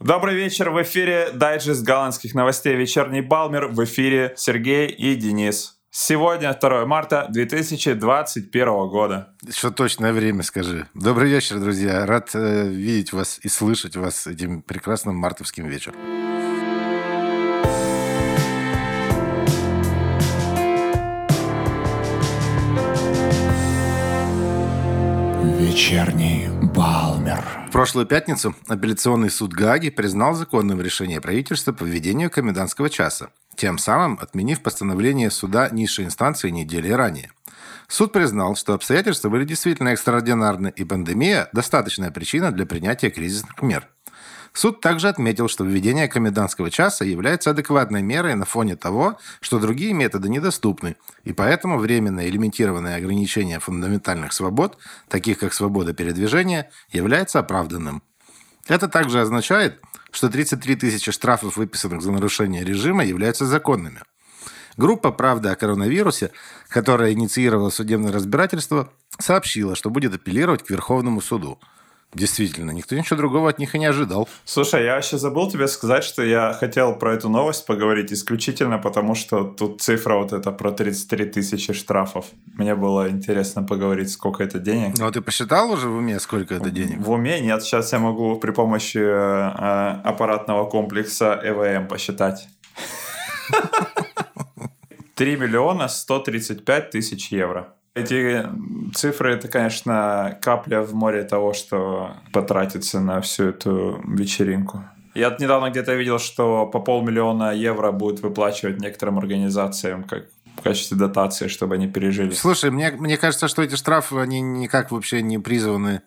Добрый вечер, в эфире дайджест голландских новостей «Вечерний Балмер», в эфире Сергей и Денис. Сегодня 2 марта 2021 года. Что точное время скажи. Добрый вечер, друзья. Рад э, видеть вас и слышать вас этим прекрасным мартовским вечером. Вечерний Балмер. В прошлую пятницу апелляционный суд Гааги признал законным решение правительства по введению комендантского часа, тем самым отменив постановление суда низшей инстанции недели ранее. Суд признал, что обстоятельства были действительно экстраординарны, и пандемия – достаточная причина для принятия кризисных мер. Суд также отметил, что введение комендантского часа является адекватной мерой на фоне того, что другие методы недоступны, и поэтому временное лимитированное ограничение фундаментальных свобод, таких как свобода передвижения, является оправданным. Это также означает, что 33 тысячи штрафов, выписанных за нарушение режима, являются законными. Группа «Правда о коронавирусе», которая инициировала судебное разбирательство, сообщила, что будет апеллировать к Верховному суду – Действительно, никто ничего другого от них и не ожидал. Слушай, я вообще забыл тебе сказать, что я хотел про эту новость поговорить исключительно потому, что тут цифра вот эта про 33 тысячи штрафов. Мне было интересно поговорить, сколько это денег. Ну, а ты посчитал уже в уме, сколько это денег? В уме нет. Сейчас я могу при помощи э, аппаратного комплекса ЭВМ посчитать. 3 миллиона 135 тысяч евро. Эти цифры, это, конечно, капля в море того, что потратится на всю эту вечеринку. Я недавно где-то видел, что по полмиллиона евро будет выплачивать некоторым организациям как в качестве дотации, чтобы они пережили. Слушай, мне, мне кажется, что эти штрафы, они никак вообще не призваны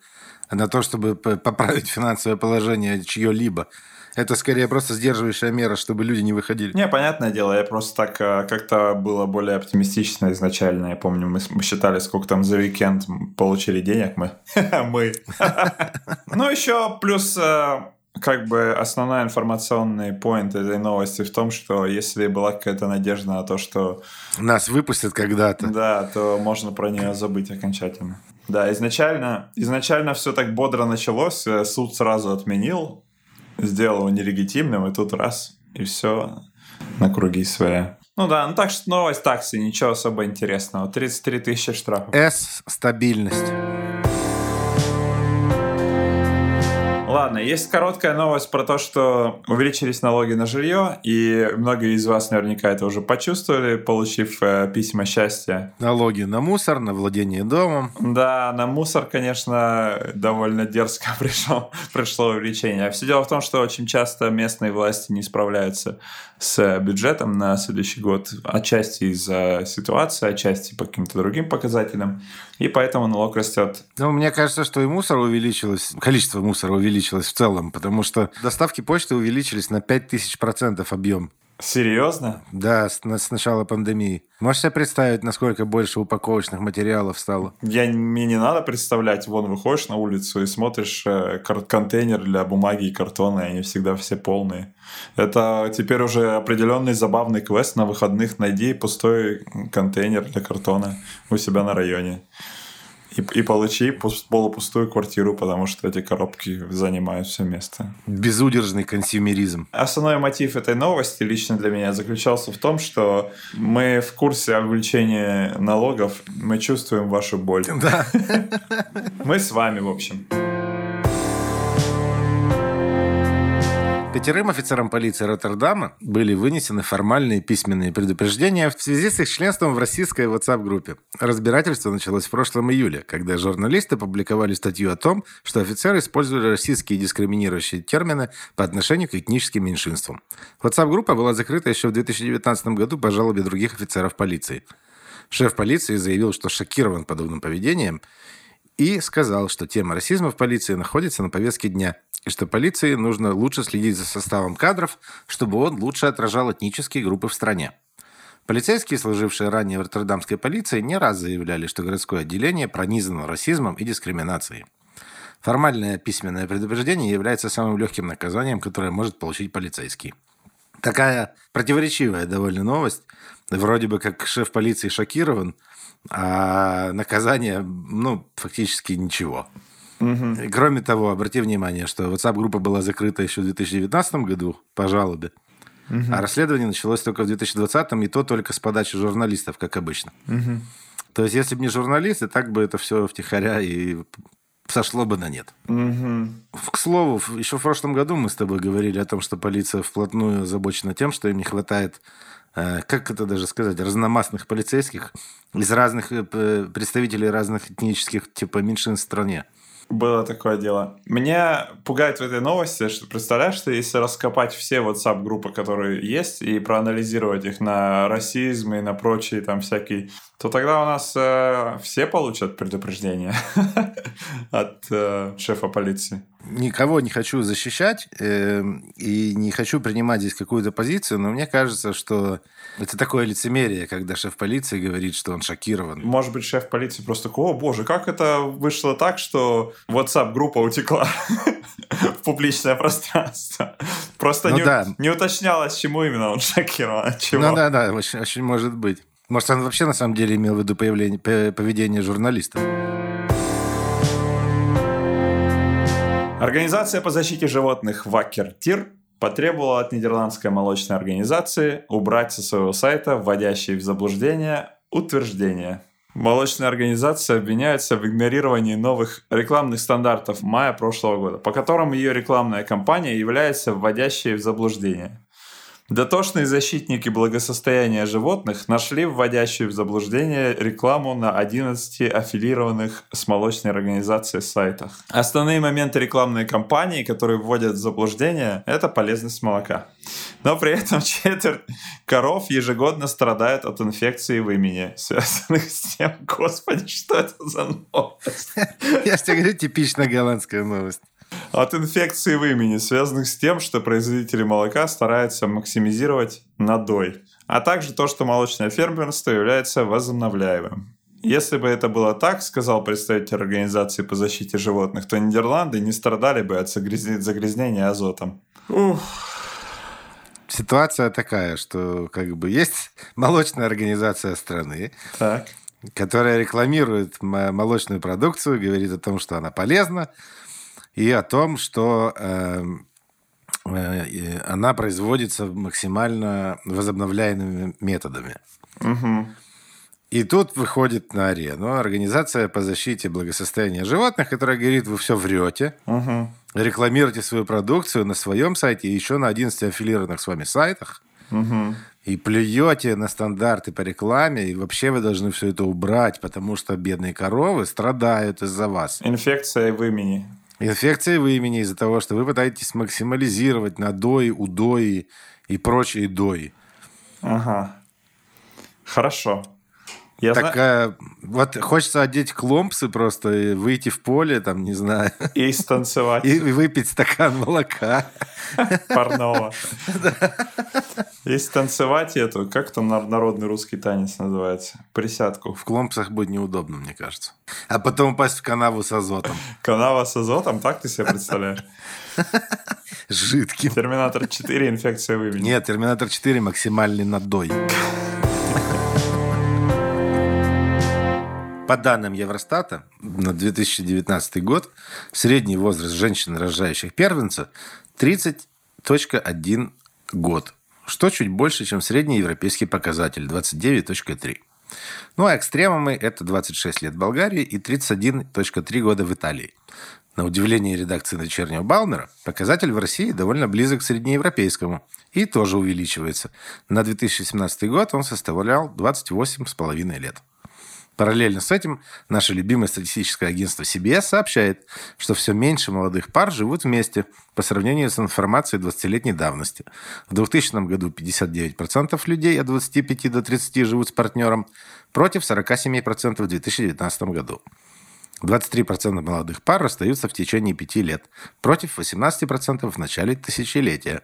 на то, чтобы поправить финансовое положение чье-либо. Это скорее просто сдерживающая мера, чтобы люди не выходили. Не, понятное дело, я просто так э, как-то было более оптимистично изначально. Я помню, мы, мы считали, сколько там за уикенд получили денег мы. Мы. Ну, еще плюс э, как бы основной информационный поинт этой новости в том, что если была какая-то надежда на то, что... Нас выпустят когда-то. Да, то можно про нее забыть окончательно. Да, изначально, изначально все так бодро началось, э, суд сразу отменил сделал его нелегитимным, и тут раз, и все на круги своя. Ну да, ну так что новость такси, ничего особо интересного. 33 тысячи штрафов. С – стабильность. Ладно, есть короткая новость про то, что увеличились налоги на жилье, и многие из вас наверняка это уже почувствовали, получив э, письма счастья. Налоги на мусор, на владение домом. Да, на мусор, конечно, довольно дерзко пришло, пришло увеличение. А все дело в том, что очень часто местные власти не справляются с бюджетом на следующий год, отчасти из-за ситуации, отчасти по каким-то другим показателям, и поэтому налог растет. Ну, мне кажется, что и мусор увеличилось, количество мусора увеличилось в целом, потому что доставки почты увеличились на 5000% объем. Серьезно? Да, с, с начала пандемии. Можешь себе представить, насколько больше упаковочных материалов стало? Я, мне не надо представлять. Вон, выходишь на улицу и смотришь э, контейнер для бумаги и картона, и они всегда все полные. Это теперь уже определенный забавный квест на выходных. Найди пустой контейнер для картона у себя на районе и, и получи полупустую квартиру, потому что эти коробки занимают все место. Безудержный консюмеризм. Основной мотив этой новости лично для меня заключался в том, что мы в курсе увеличения налогов, мы чувствуем вашу боль. Да. Мы с вами, в общем. Пятерым офицерам полиции Роттердама были вынесены формальные письменные предупреждения в связи с их членством в российской WhatsApp-группе. Разбирательство началось в прошлом июле, когда журналисты публиковали статью о том, что офицеры использовали российские дискриминирующие термины по отношению к этническим меньшинствам. WhatsApp-группа была закрыта еще в 2019 году по жалобе других офицеров полиции. Шеф полиции заявил, что шокирован подобным поведением и сказал, что тема расизма в полиции находится на повестке дня – и что полиции нужно лучше следить за составом кадров, чтобы он лучше отражал этнические группы в стране. Полицейские, служившие ранее в Роттердамской полиции, не раз заявляли, что городское отделение пронизано расизмом и дискриминацией. Формальное письменное предупреждение является самым легким наказанием, которое может получить полицейский. Такая противоречивая довольно новость. Вроде бы как шеф полиции шокирован, а наказание, ну, фактически ничего. Угу. Кроме того, обрати внимание, что WhatsApp-группа была закрыта еще в 2019 году по жалобе. Угу. А расследование началось только в 2020, и то только с подачи журналистов, как обычно. Угу. То есть, если бы не журналисты, так бы это все втихаря и сошло бы на нет. Угу. К слову, еще в прошлом году мы с тобой говорили о том, что полиция вплотную озабочена тем, что им не хватает, э, как это даже сказать, разномастных полицейских из разных э, представителей разных этнических типа меньшинств в стране. Было такое дело. Меня пугает в этой новости, что представляешь, что если раскопать все WhatsApp-группы, которые есть, и проанализировать их на расизм и на прочие там всякие, то тогда у нас э, все получат предупреждение от э, шефа полиции никого не хочу защищать э, и не хочу принимать здесь какую-то позицию, но мне кажется, что это такое лицемерие, когда шеф полиции говорит, что он шокирован. Может быть, шеф полиции просто такой, о боже, как это вышло так, что WhatsApp-группа утекла в публичное пространство. Просто ну, не, да. не уточнялось, чему именно он шокирован. Ну да, да, очень, очень может быть. Может, он вообще на самом деле имел в виду появление, поведение журналистов. Организация по защите животных Вакер Тир потребовала от нидерландской молочной организации убрать со своего сайта вводящие в заблуждение утверждения. Молочная организация обвиняется в игнорировании новых рекламных стандартов мая прошлого года, по которым ее рекламная кампания является вводящей в заблуждение. Дотошные защитники благосостояния животных нашли вводящую в заблуждение рекламу на 11 аффилированных с молочной организацией сайтах. Основные моменты рекламной кампании, которые вводят в заблуждение, это полезность молока. Но при этом четверть коров ежегодно страдают от инфекции в имени, связанных с тем, господи, что это за новость? Я тебе говорю, типичная голландская новость от инфекции в имени, связанных с тем, что производители молока стараются максимизировать надой, а также то, что молочное фермерство является возобновляемым. Если бы это было так, сказал представитель Организации по защите животных, то Нидерланды не страдали бы от загрязнения азотом. Ух. Ситуация такая, что как бы есть молочная организация страны, так. которая рекламирует молочную продукцию, говорит о том, что она полезна, и о том, что эм, э, она производится максимально возобновляемыми методами. Угу. И тут выходит на арену организация по защите благосостояния животных, которая говорит, вы все врете, угу. рекламируете свою продукцию на своем сайте и еще на 11 аффилированных с вами сайтах, угу. и плюете на стандарты по рекламе, и вообще вы должны все это убрать, потому что бедные коровы страдают из-за вас. Инфекция в имени. Инфекция в имени из-за того, что вы пытаетесь максимализировать надои, удои и прочие дои. Ага. Хорошо. Я так, зна... вот хочется одеть кломпсы просто и выйти в поле, там, не знаю. И станцевать. И выпить стакан молока. Парного. И станцевать эту, как там народный русский танец называется? Присядку. В кломпсах будет неудобно, мне кажется. А потом упасть в канаву с азотом. Канава с азотом? Так ты себе представляешь? Жидким. Терминатор 4 инфекция выведена. Нет, Терминатор 4 максимальный надой. По данным Евростата, на 2019 год средний возраст женщин, рожающих первенца, 30.1 год, что чуть больше, чем средний европейский показатель 29.3. Ну а экстремумы – это 26 лет Болгарии и 31.3 года в Италии. На удивление редакции «Вечернего Балмера» показатель в России довольно близок к среднеевропейскому и тоже увеличивается. На 2017 год он составлял 28,5 лет. Параллельно с этим наше любимое статистическое агентство CBS сообщает, что все меньше молодых пар живут вместе по сравнению с информацией 20-летней давности. В 2000 году 59% людей от 25 до 30 живут с партнером, против 47% в 2019 году. 23% молодых пар расстаются в течение пяти лет, против 18% в начале тысячелетия.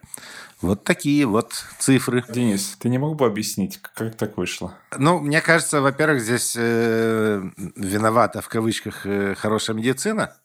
Вот такие вот цифры. Денис, ты не мог бы объяснить, как так вышло? Ну, мне кажется, во-первых, здесь э, виновата в кавычках э, хорошая медицина,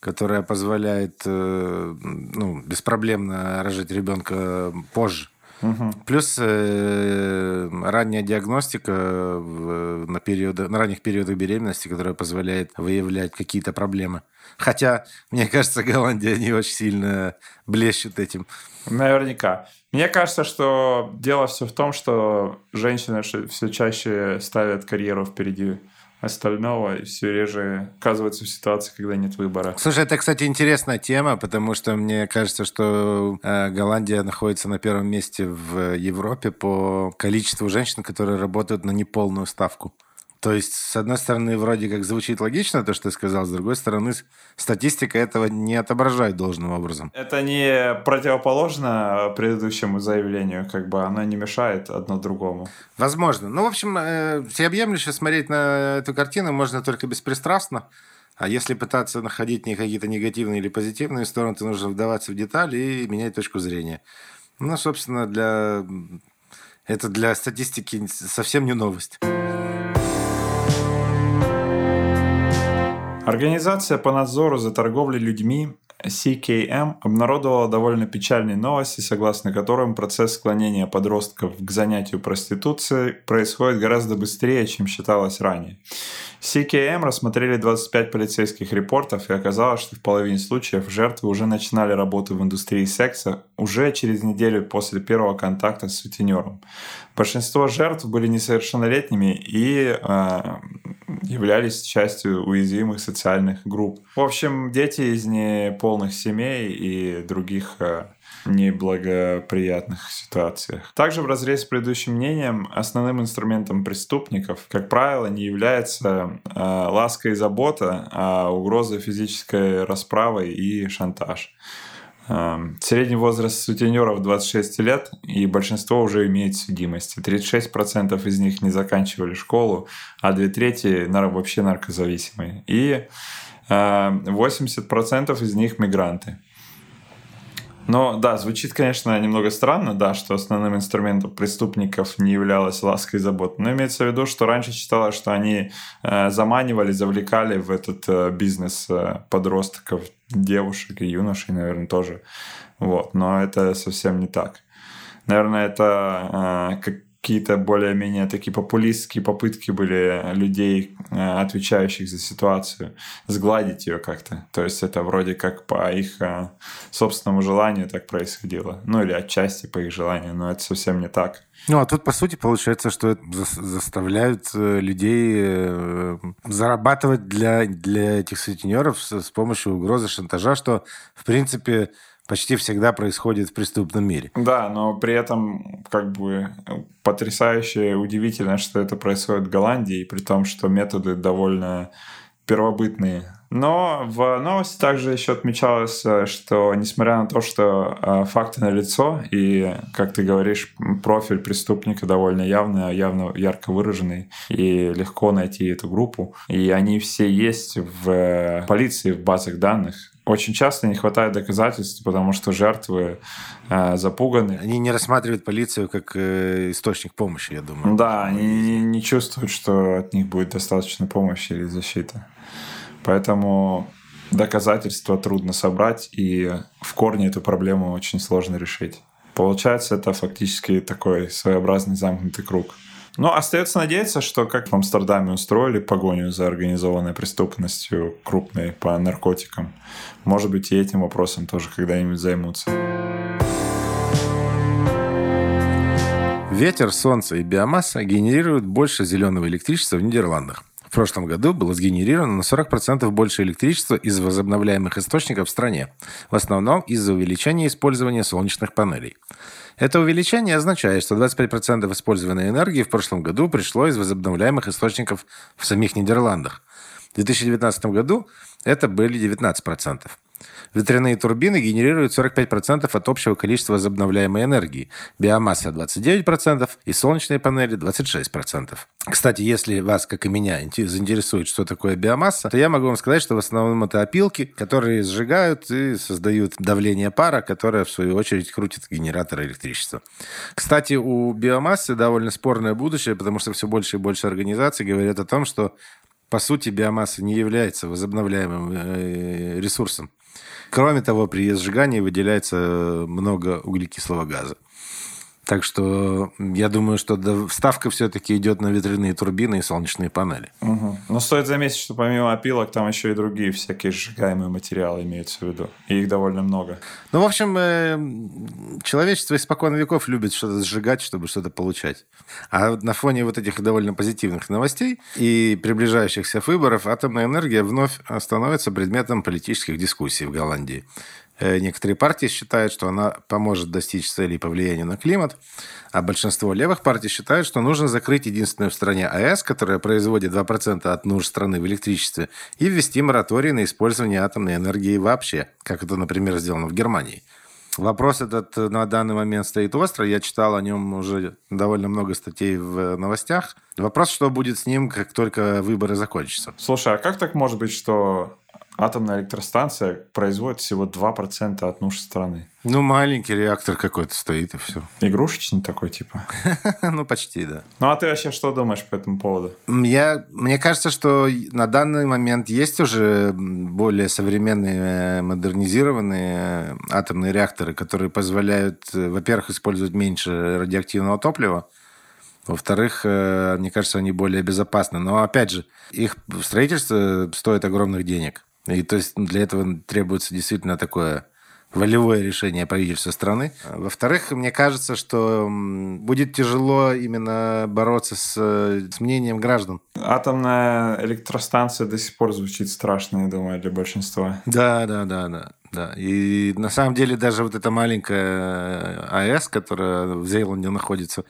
которая позволяет э, ну, беспроблемно рожать ребенка позже. Угу. Плюс э, ранняя диагностика на, периоды, на ранних периодах беременности, которая позволяет выявлять какие-то проблемы. Хотя, мне кажется, Голландия не очень сильно блещет этим. Наверняка. Мне кажется, что дело все в том, что женщины все чаще ставят карьеру впереди остального и все реже оказываются в ситуации, когда нет выбора. Слушай, это, кстати, интересная тема, потому что мне кажется, что э, Голландия находится на первом месте в Европе по количеству женщин, которые работают на неполную ставку. То есть, с одной стороны, вроде как звучит логично то, что ты сказал, с другой стороны, статистика этого не отображает должным образом. Это не противоположно предыдущему заявлению, как бы оно не мешает одно другому. Возможно. Ну, в общем, э, всеобъемлюще смотреть на эту картину можно только беспристрастно. А если пытаться находить не какие-то негативные или позитивные стороны, то нужно вдаваться в детали и менять точку зрения. Ну, собственно, для... это для статистики совсем не новость. Организация по надзору за торговлей людьми CKM обнародовала довольно печальные новости, согласно которым процесс склонения подростков к занятию проституцией происходит гораздо быстрее, чем считалось ранее. CKM рассмотрели 25 полицейских репортов и оказалось, что в половине случаев жертвы уже начинали работу в индустрии секса уже через неделю после первого контакта с сутенером. Большинство жертв были несовершеннолетними и э, являлись частью уязвимых социальных групп. В общем, дети из неполных семей и других э, неблагоприятных ситуациях. Также в разрез с предыдущим мнением, основным инструментом преступников, как правило, не является э, ласка и забота, а угроза физической расправы и шантаж. Эм, средний возраст сутенеров 26 лет, и большинство уже имеет судимости. 36% из них не заканчивали школу, а две трети вообще наркозависимые. И 80% эм, из них мигранты. Но да, звучит, конечно, немного странно, да, что основным инструментом преступников не являлась ласка и забота. Но имеется в виду, что раньше считалось, что они э, заманивали, завлекали в этот э, бизнес э, подростков, девушек и юношей, наверное, тоже. Вот. Но это совсем не так. Наверное, это э, как какие-то более-менее такие популистские попытки были людей, э, отвечающих за ситуацию, сгладить ее как-то. То есть это вроде как по их э, собственному желанию так происходило. Ну или отчасти по их желанию, но это совсем не так. Ну, а тут, по сути, получается, что заставляют э, людей зарабатывать для, для этих сутенеров с, с помощью угрозы шантажа, что, в принципе, почти всегда происходит в преступном мире. Да, но при этом как бы потрясающе удивительно, что это происходит в Голландии, при том, что методы довольно первобытные. Но в новости также еще отмечалось, что несмотря на то, что э, факты налицо, и, как ты говоришь, профиль преступника довольно явный, явно ярко выраженный, и легко найти эту группу, и они все есть в э, полиции, в базах данных, очень часто не хватает доказательств, потому что жертвы э, запуганы. Они не рассматривают полицию как э, источник помощи, я думаю. Да, они не, не чувствуют, что от них будет достаточно помощи или защиты. Поэтому доказательства трудно собрать, и в корне эту проблему очень сложно решить. Получается, это фактически такой своеобразный замкнутый круг. Но остается надеяться, что как в Амстердаме устроили погоню за организованной преступностью крупной по наркотикам, может быть, и этим вопросом тоже когда-нибудь займутся. Ветер, солнце и биомасса генерируют больше зеленого электричества в Нидерландах. В прошлом году было сгенерировано на 40% больше электричества из возобновляемых источников в стране, в основном из-за увеличения использования солнечных панелей. Это увеличение означает, что 25% использованной энергии в прошлом году пришло из возобновляемых источников в самих Нидерландах. В 2019 году это были 19%. Ветряные турбины генерируют 45% от общего количества возобновляемой энергии, биомасса 29% и солнечные панели 26%. Кстати, если вас, как и меня, заинтересует, что такое биомасса, то я могу вам сказать, что в основном это опилки, которые сжигают и создают давление пара, которое, в свою очередь, крутит генератор электричества. Кстати, у биомассы довольно спорное будущее, потому что все больше и больше организаций говорят о том, что по сути, биомасса не является возобновляемым э, ресурсом. Кроме того, при сжигании выделяется много углекислого газа. Так что я думаю, что ставка все-таки идет на ветряные турбины и солнечные панели. Угу. Но стоит заметить, что помимо опилок там еще и другие всякие сжигаемые материалы имеются в виду. И их довольно много. Ну, в общем, э, человечество испокон веков любит что-то сжигать, чтобы что-то получать. А на фоне вот этих довольно позитивных новостей и приближающихся выборов атомная энергия вновь становится предметом политических дискуссий в Голландии. Э, некоторые партии считают, что она поможет достичь целей по влиянию на климат, а большинство левых партий считают, что нужно закрыть единственную в стране АЭС, которая производит 2% от нужд страны в электричестве, и ввести мораторий на использование атомной энергии вообще, как это, например, сделано в Германии. Вопрос этот на данный момент стоит остро. Я читал о нем уже довольно много статей в новостях. Вопрос, что будет с ним, как только выборы закончатся. Слушай, а как так может быть, что атомная электростанция производит всего 2% от нужд страны. Ну, маленький реактор какой-то стоит, и все. Игрушечный такой, типа? ну, почти, да. Ну, а ты вообще что думаешь по этому поводу? Я, мне кажется, что на данный момент есть уже более современные, модернизированные атомные реакторы, которые позволяют, во-первых, использовать меньше радиоактивного топлива, во-вторых, э, мне кажется, они более безопасны. Но, опять же, их строительство стоит огромных денег. И то есть для этого требуется действительно такое волевое решение правительства страны. Во-вторых, мне кажется, что будет тяжело именно бороться с, с мнением граждан. Атомная электростанция до сих пор звучит страшно, я думаю, для большинства. Да, да, да, да. Да, и на самом деле даже вот эта маленькая АЭС, которая в Зейланде находится,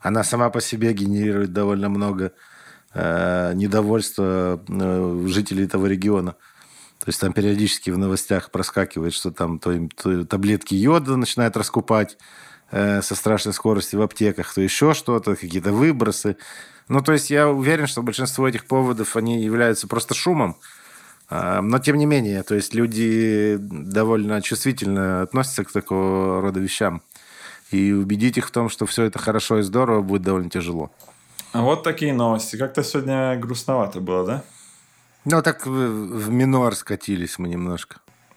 она сама по себе генерирует довольно много э, недовольства э, жителей этого региона. То есть там периодически в новостях проскакивает, что там то, то таблетки йода начинают раскупать э, со страшной скоростью в аптеках, то еще что-то, какие-то выбросы. Ну, то есть я уверен, что большинство этих поводов, они являются просто шумом. Э, но тем не менее, то есть люди довольно чувствительно относятся к такого рода вещам. И убедить их в том, что все это хорошо и здорово, будет довольно тяжело. Вот такие новости. Как-то сегодня грустновато было, да? Ну, так в, минор скатились мы немножко.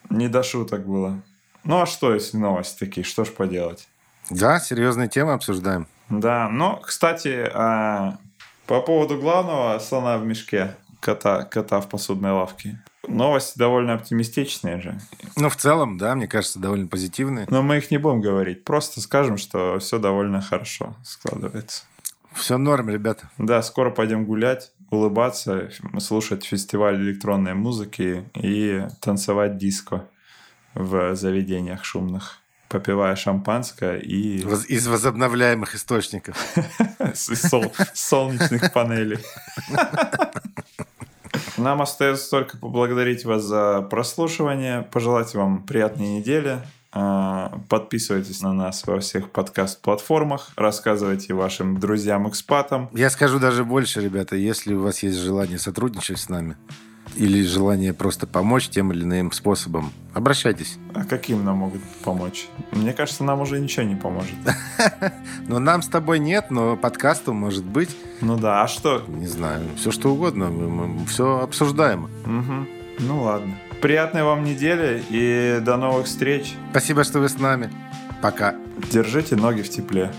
Не до шуток было. Ну, а что, если новости такие? Что ж поделать? Да, серьезные темы обсуждаем. Да, но, кстати, а, по поводу главного слона в мешке, кота, кота в посудной лавке. Новости довольно оптимистичные же. Ну, в целом, да, мне кажется, довольно позитивные. Но мы их не будем говорить. Просто скажем, что все довольно хорошо складывается. Все норм, ребята. Да, скоро пойдем гулять, улыбаться, слушать фестиваль электронной музыки и танцевать диско в заведениях шумных, попивая шампанское и... Из возобновляемых источников. С солнечных панелей. Нам остается только поблагодарить вас за прослушивание, пожелать вам приятной недели, подписывайтесь на нас во всех подкаст-платформах, рассказывайте вашим друзьям-экспатам. Я скажу даже больше, ребята, если у вас есть желание сотрудничать с нами, или желание просто помочь тем или иным способом, обращайтесь. А каким нам могут помочь? Мне кажется, нам уже ничего не поможет. Ну, нам с тобой нет, но подкасту может быть. Ну да, а что? Не знаю, все что угодно, мы все обсуждаем. Ну ладно. Приятной вам недели и до новых встреч. Спасибо, что вы с нами. Пока. Держите ноги в тепле.